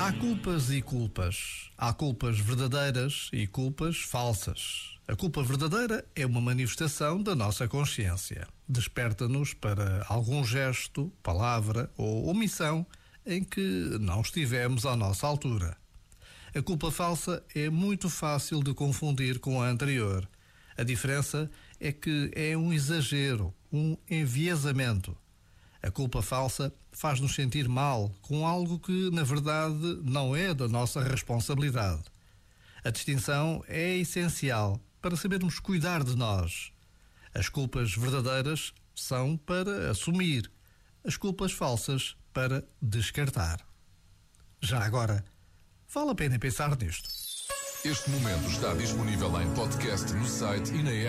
Há culpas e culpas. Há culpas verdadeiras e culpas falsas. A culpa verdadeira é uma manifestação da nossa consciência. Desperta-nos para algum gesto, palavra ou omissão em que não estivemos à nossa altura. A culpa falsa é muito fácil de confundir com a anterior. A diferença é que é um exagero, um enviesamento. A culpa falsa faz-nos sentir mal com algo que, na verdade, não é da nossa responsabilidade. A distinção é essencial para sabermos cuidar de nós. As culpas verdadeiras são para assumir, as culpas falsas para descartar. Já agora, vale a pena pensar nisto. Este momento está disponível em podcast no site e na app.